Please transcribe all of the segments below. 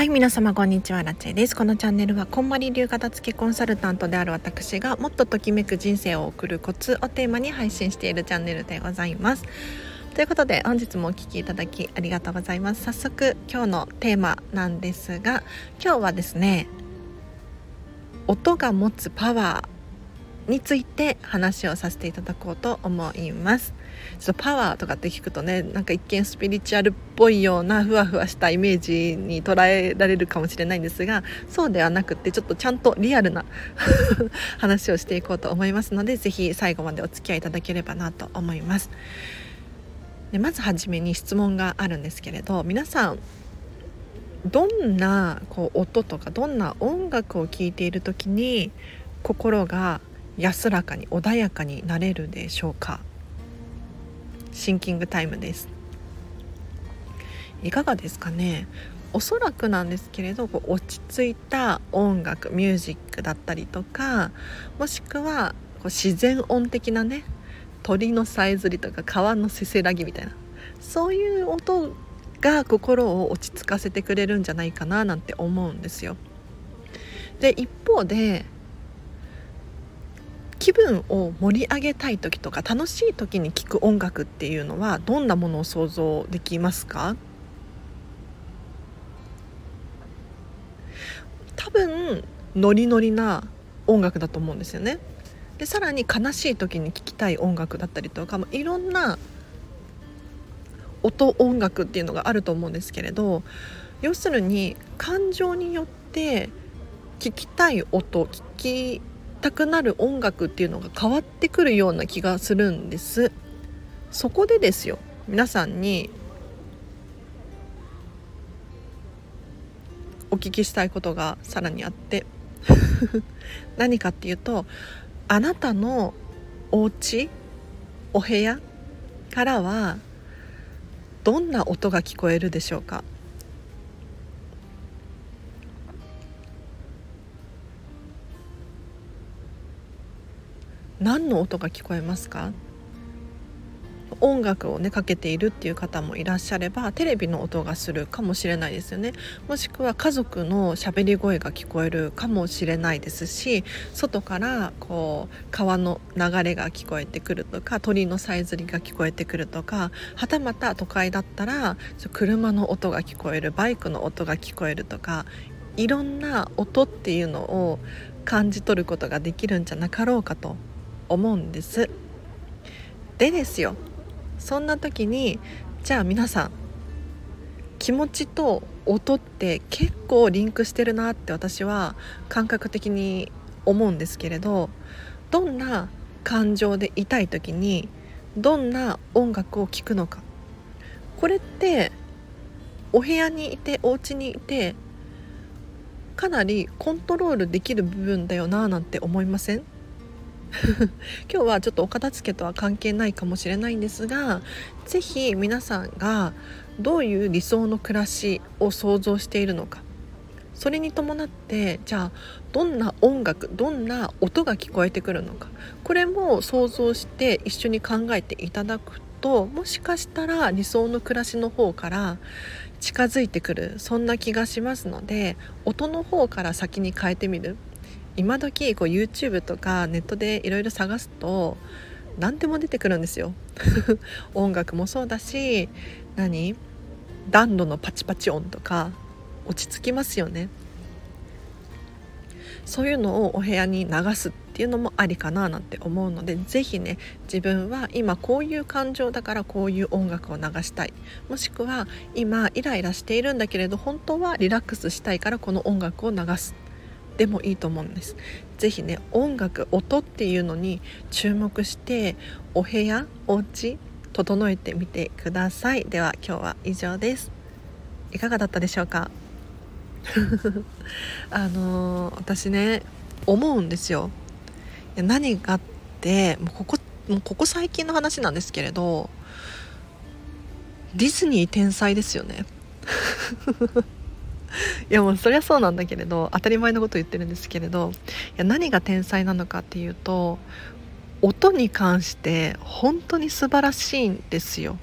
はい皆様こんにちは。ラチェです。このチャンネルはこんまり流片付けコンサルタントである私がもっとときめく人生を送るコツをテーマに配信しているチャンネルでございます。ということで本日もお聴きいただきありがとうございます。早速今日のテーマなんですが今日はですね音が持つパワーについて話をさせていただこうと思います。ちょっとパワーとかって聞くとねなんか一見スピリチュアルっぽいようなふわふわしたイメージに捉えられるかもしれないんですがそうではなくてちょっとちゃんとリアルな 話をしていこうと思いますので是非最後までお付き合いいただければなと思います。でまずはじめに質問があるんですけれど皆さんどんなこう音とかどんな音楽を聴いている時に心が安らかに穏やかになれるでしょうか？シンキングタイムです。いかがですかね？おそらくなんですけれど落ち着いた音楽ミュージックだったりとかもしくはこう自然音的なね鳥のさえずりとか川のせせらぎみたいなそういう音が心を落ち着かせてくれるんじゃないかななんて思うんですよ。で一方で気分を盛り上げたい時とか楽しい時に聴く音楽っていうのはどんなものを想像できますか？多分ノリノリな音楽だと思うんですよね。でさらに悲しい時に聴きたい音楽だったりとかもいろんな音音楽っていうのがあると思うんですけれど要するに感情によって聴きたい音聴きたくなる音楽っていうのが変わってくるような気がするんです。そこでですよ皆さんにお聞きしたいことがさらにあって。何かっていうとあなたのお家お部屋からはどんな音が聞こえるでしょうか？何の音が聞こえますか？音楽をねかけているっていう方もいらっしゃればテレビの音がするかもしれないですよね。もしくは家族の喋り声が聞こえるかもしれないですし外からこう川の流れが聞こえてくるとか鳥のさえずりが聞こえてくるとかはたまた都会だったら車の音が聞こえるバイクの音が聞こえるとかいろんな音っていうのを感じ取ることができるんじゃなかろうかと。思うんです。でですよ。そんな時にじゃあ皆さん気持ちと音って結構リンクしてるなって私は感覚的に思うんですけれどどんな感情でいたい時にどんな音楽を聴くのか。これってお部屋にいてお家にいてかなりコントロールできる部分だよななんて思いません？今日はちょっとお片付けとは関係ないかもしれないんですが是非皆さんがどういう理想の暮らしを想像しているのか。それに伴ってじゃあどんな音楽どんな音が聞こえてくるのか。これも想像して一緒に考えていただくともしかしたら理想の暮らしの方から近づいてくるそんな気がしますので音の方から先に変えてみる。今時こう YouTube とかネットでいろいろ探すと何でも出てくるんですよ。音楽もそうだし何？暖炉のパチパチ音とか落ち着きますよね。そういうのをお部屋に流すっていうのもありかななんて思うので是非ね自分は今こういう感情だからこういう音楽を流したい。もしくは今イライラしているんだけれど本当はリラックスしたいからこの音楽を流す。でもいいと思うんです。是非ね音楽音っていうのに注目してお部屋お家整えてみてください。では今日は以上です。いかがだったでしょうか？あのー、私ね思うんですよ。何がってもうここもうここ最近の話なんですけれどディズニー天才ですよね。いやもうそりゃそうなんだけれど当たり前のこと言ってるんですけれどいや何が天才なのかっていうと音に関して本当に素晴らしいんですよ。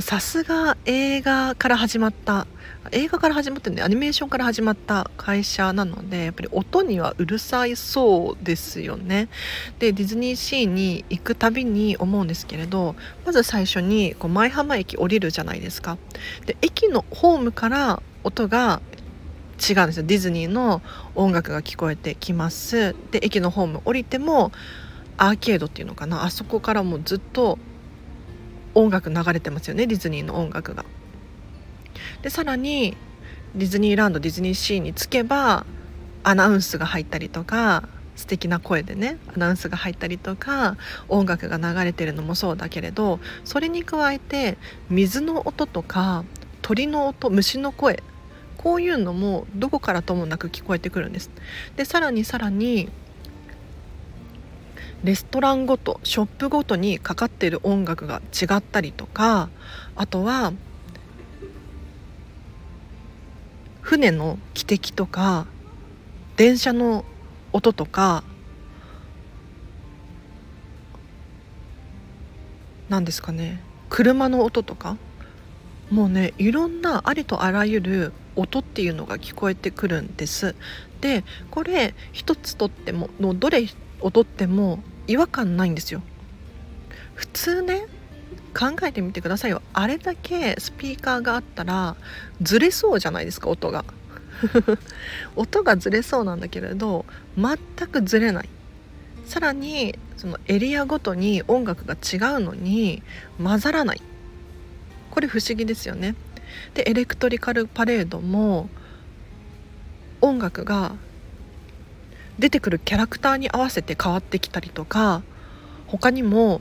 さすが映画から始まった映画から始まってね。アニメーションから始まった会社なのでやっぱり音にはうるさいそうですよね。でディズニーシーに行くたびに思うんですけれどまず最初にこう舞浜駅降りるじゃないですか。で駅のホームから音が違うんですよ。ディズニーの音楽が聞こえてきます。で駅のホーム降りてもアーケードっていうのかな。あそこからもうずっと音楽流れてますよねディズニーの音楽が。でさらにディズニーランドディズニーシーに着けばアナウンスが入ったりとか素敵な声でねアナウンスが入ったりとか音楽が流れてるのもそうだけれどそれに加えて水の音とか鳥の音虫の声こういうのもどこからともなく聞こえてくるんです。でさらにさらにレストランごとショップごとにかかっている音楽が違ったりとかあとは船の汽笛とか電車の音とか何ですかね車の音とかもうねいろんなありとあらゆる音っていうのが聞こえてくるんです。でこれ一つとってものどれをとっても違和感ないんですよ。普通ね考えてみてくださいよ。あれだけスピーカーがあったらずれそうじゃないですか音が。音がずれそうなんだけれど全くずれない。さらにそのエリアごとに音楽が違うのに混ざらない。これ不思議ですよね。でエレクトリカルパレードも音楽が出てくるキャラクターに合わせて変わってきたりとか他にも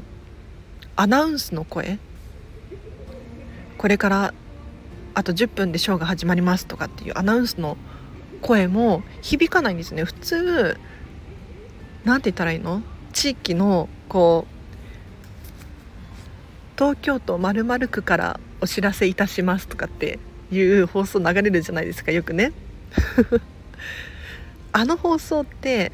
アナウンスの声。これからあと10分でショーが始まりますとかっていうアナウンスの声も響かないんですね。普通何て言ったらいいの？地域のこう東京都〇〇区からお知らせいたしますとかっていう放送流れるじゃないですかよくね。あの放送って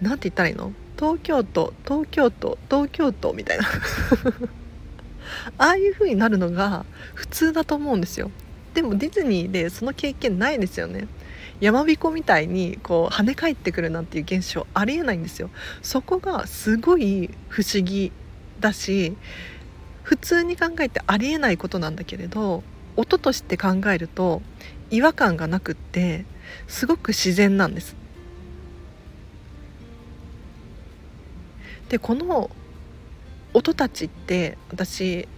何て言ったらいいの？東京都東京都東京都みたいな。ああいう風になるのが普通だと思うんですよ。でもディズニーでその経験ないですよね。山彦みたいにこう跳ね返ってくるなんていう現象ありえないんですよ。そこがすごい不思議だし普通に考えてありえないことなんだけれど音として考えると違和感がなくってすごく自然なんです。でこの音たちって私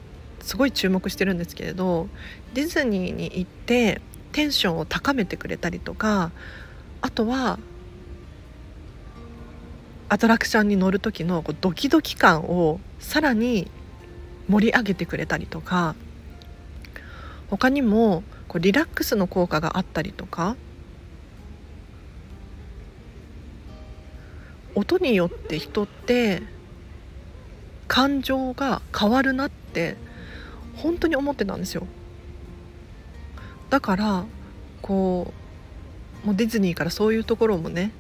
すごい注目してるんですけれどディズニーに行ってテンションを高めてくれたりとかあとはアトラクションに乗る時のこうドキドキ感をさらに盛り上げてくれたりとか他にもこうリラックスの効果があったりとか音によって人って感情が変わるなって本当に思ってたんですよ。だからこうもうディズニーからそういうところもね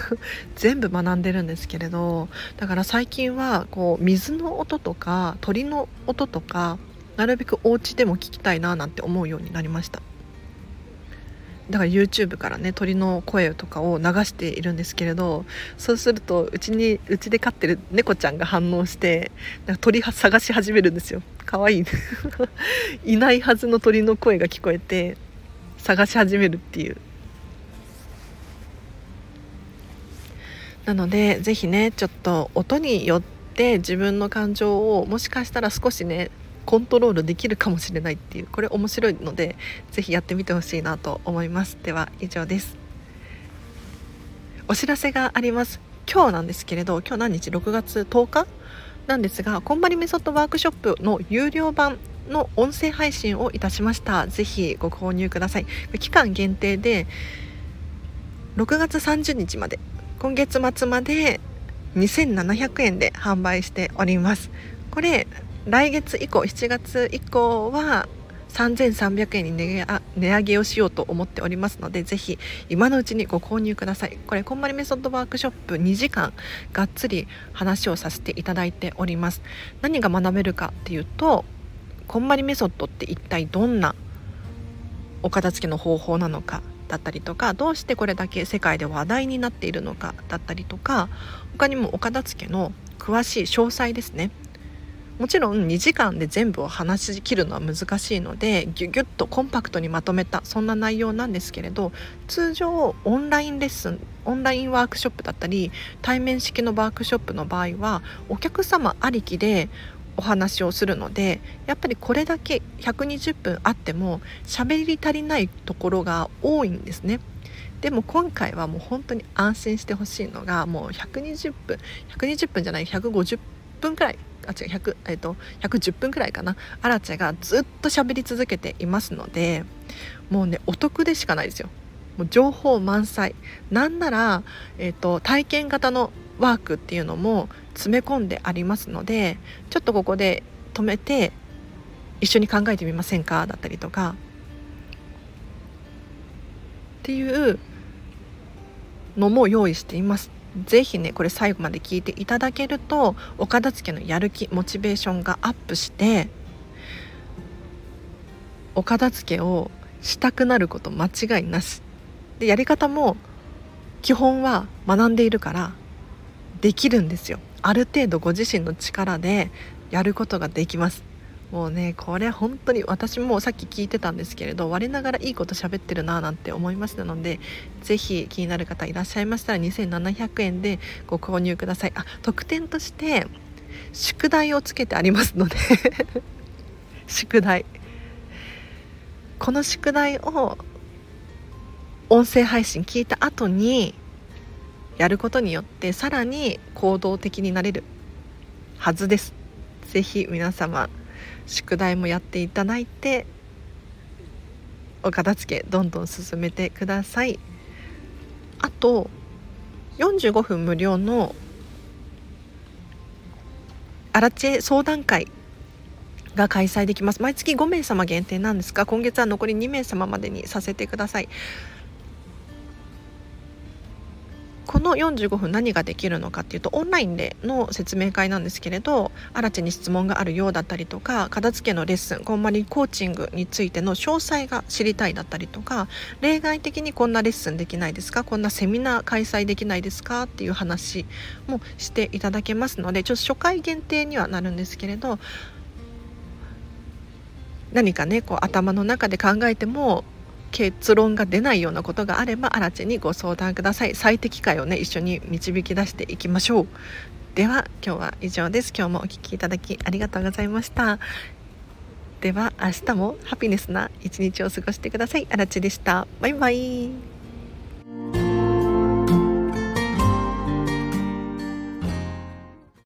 全部学んでるんですけれどだから最近はこう水の音とか鳥の音とかなるべくお家でも聞きたいななんて思うようになりました。だから YouTube からね鳥の声とかを流しているんですけれどそうするとうちにうちで飼ってる猫ちゃんが反応してなんか鳥探し始めるんですよ。かわい。い いないはずの鳥の声が聞こえて探し始めるっていう。なので是非ねちょっと音によって自分の感情をもしかしたら少しねコントロールできるかもしれないっていうこれ面白いので是非やってみてほしいなと思います。では以上です。お知らせがあります。今日なんですけれど今日何日6月10日なんですがこんまりメソッドワークショップの有料版の音声配信をいたしました。ぜひご購入ください。期間限定で6月30日まで今月末まで2700円で販売しております。これ来月以降7月以降は3300円に値上げをしようと思っておりますのでぜひ今のうちにご購入ください。これこんまりメソッドワークショップ2時間がっつり話をさせていただいております。何が学べるかっていうとこんまりメソッドって一体どんなお片付けの方法なのかだったりとかどうしてこれだけ世界で話題になっているのかだったりとか他にもお片付けの詳しい詳細ですね。もちろん2時間で全部を話し切るのは難しいのでギュギュッとコンパクトにまとめたそんな内容なんですけれど通常オンラインレッスンオンラインワークショップだったり対面式のワークショップの場合はお客様ありきでお話をするのでやっぱりこれだけ120分あっても喋り足りないところが多いんですね。でも今回はもう本当に安心してほしいのがもう120分120分じゃない150分くらいあ違う100、えーと、110分くらいかなアラチェがずっと喋り続けていますのでもうねお得でしかないですよ。もう情報満載なんなら、えーと体験型のワークっていうのも詰め込んでありますのでちょっとここで止めて一緒に考えてみませんか？だったりとかっていうのも用意しています。ぜひねこれ最後まで聞いていただけるとお片付けのやる気モチベーションがアップしてお片付けをしたくなること間違いなし。でやり方も基本は学んでいるからできるんですよ。ある程度ご自身の力でやることができます。もうねこれ本当に私もさっき聞いてたんですけれど我ながらいいこと喋ってるななんて思いましたので是非気になる方いらっしゃいましたら2700円でご購入ください。あ特典として宿題をつけてありますので 宿題。この宿題を音声配信聞いた後にやることによってさらに行動的になれるはずです。ぜひ皆様宿題もやっていただいてお片付けどんどん進めてください。あと45分無料のアラチェ相談会が開催できます。毎月5名様限定なんですが今月は残り2名様までにさせてください。この45分何ができるのかっていうとオンラインでの説明会なんですけれど新地に質問があるようだったりとか片付けのレッスンこんまりコーチングについての詳細が知りたいだったりとか例外的にこんなレッスンできないですか？こんなセミナー開催できないですか？っていう話もしていただけますのでちょっと初回限定にはなるんですけれど何かねこう頭の中で考えても結論が出ないようなことがあればアラチェにご相談ください。最適解をね一緒に導き出していきましょう。では今日は以上です。今日もお聴きいただきありがとうございました。では明日もハピネスな一日を過ごしてください。あらでした。バイバイ。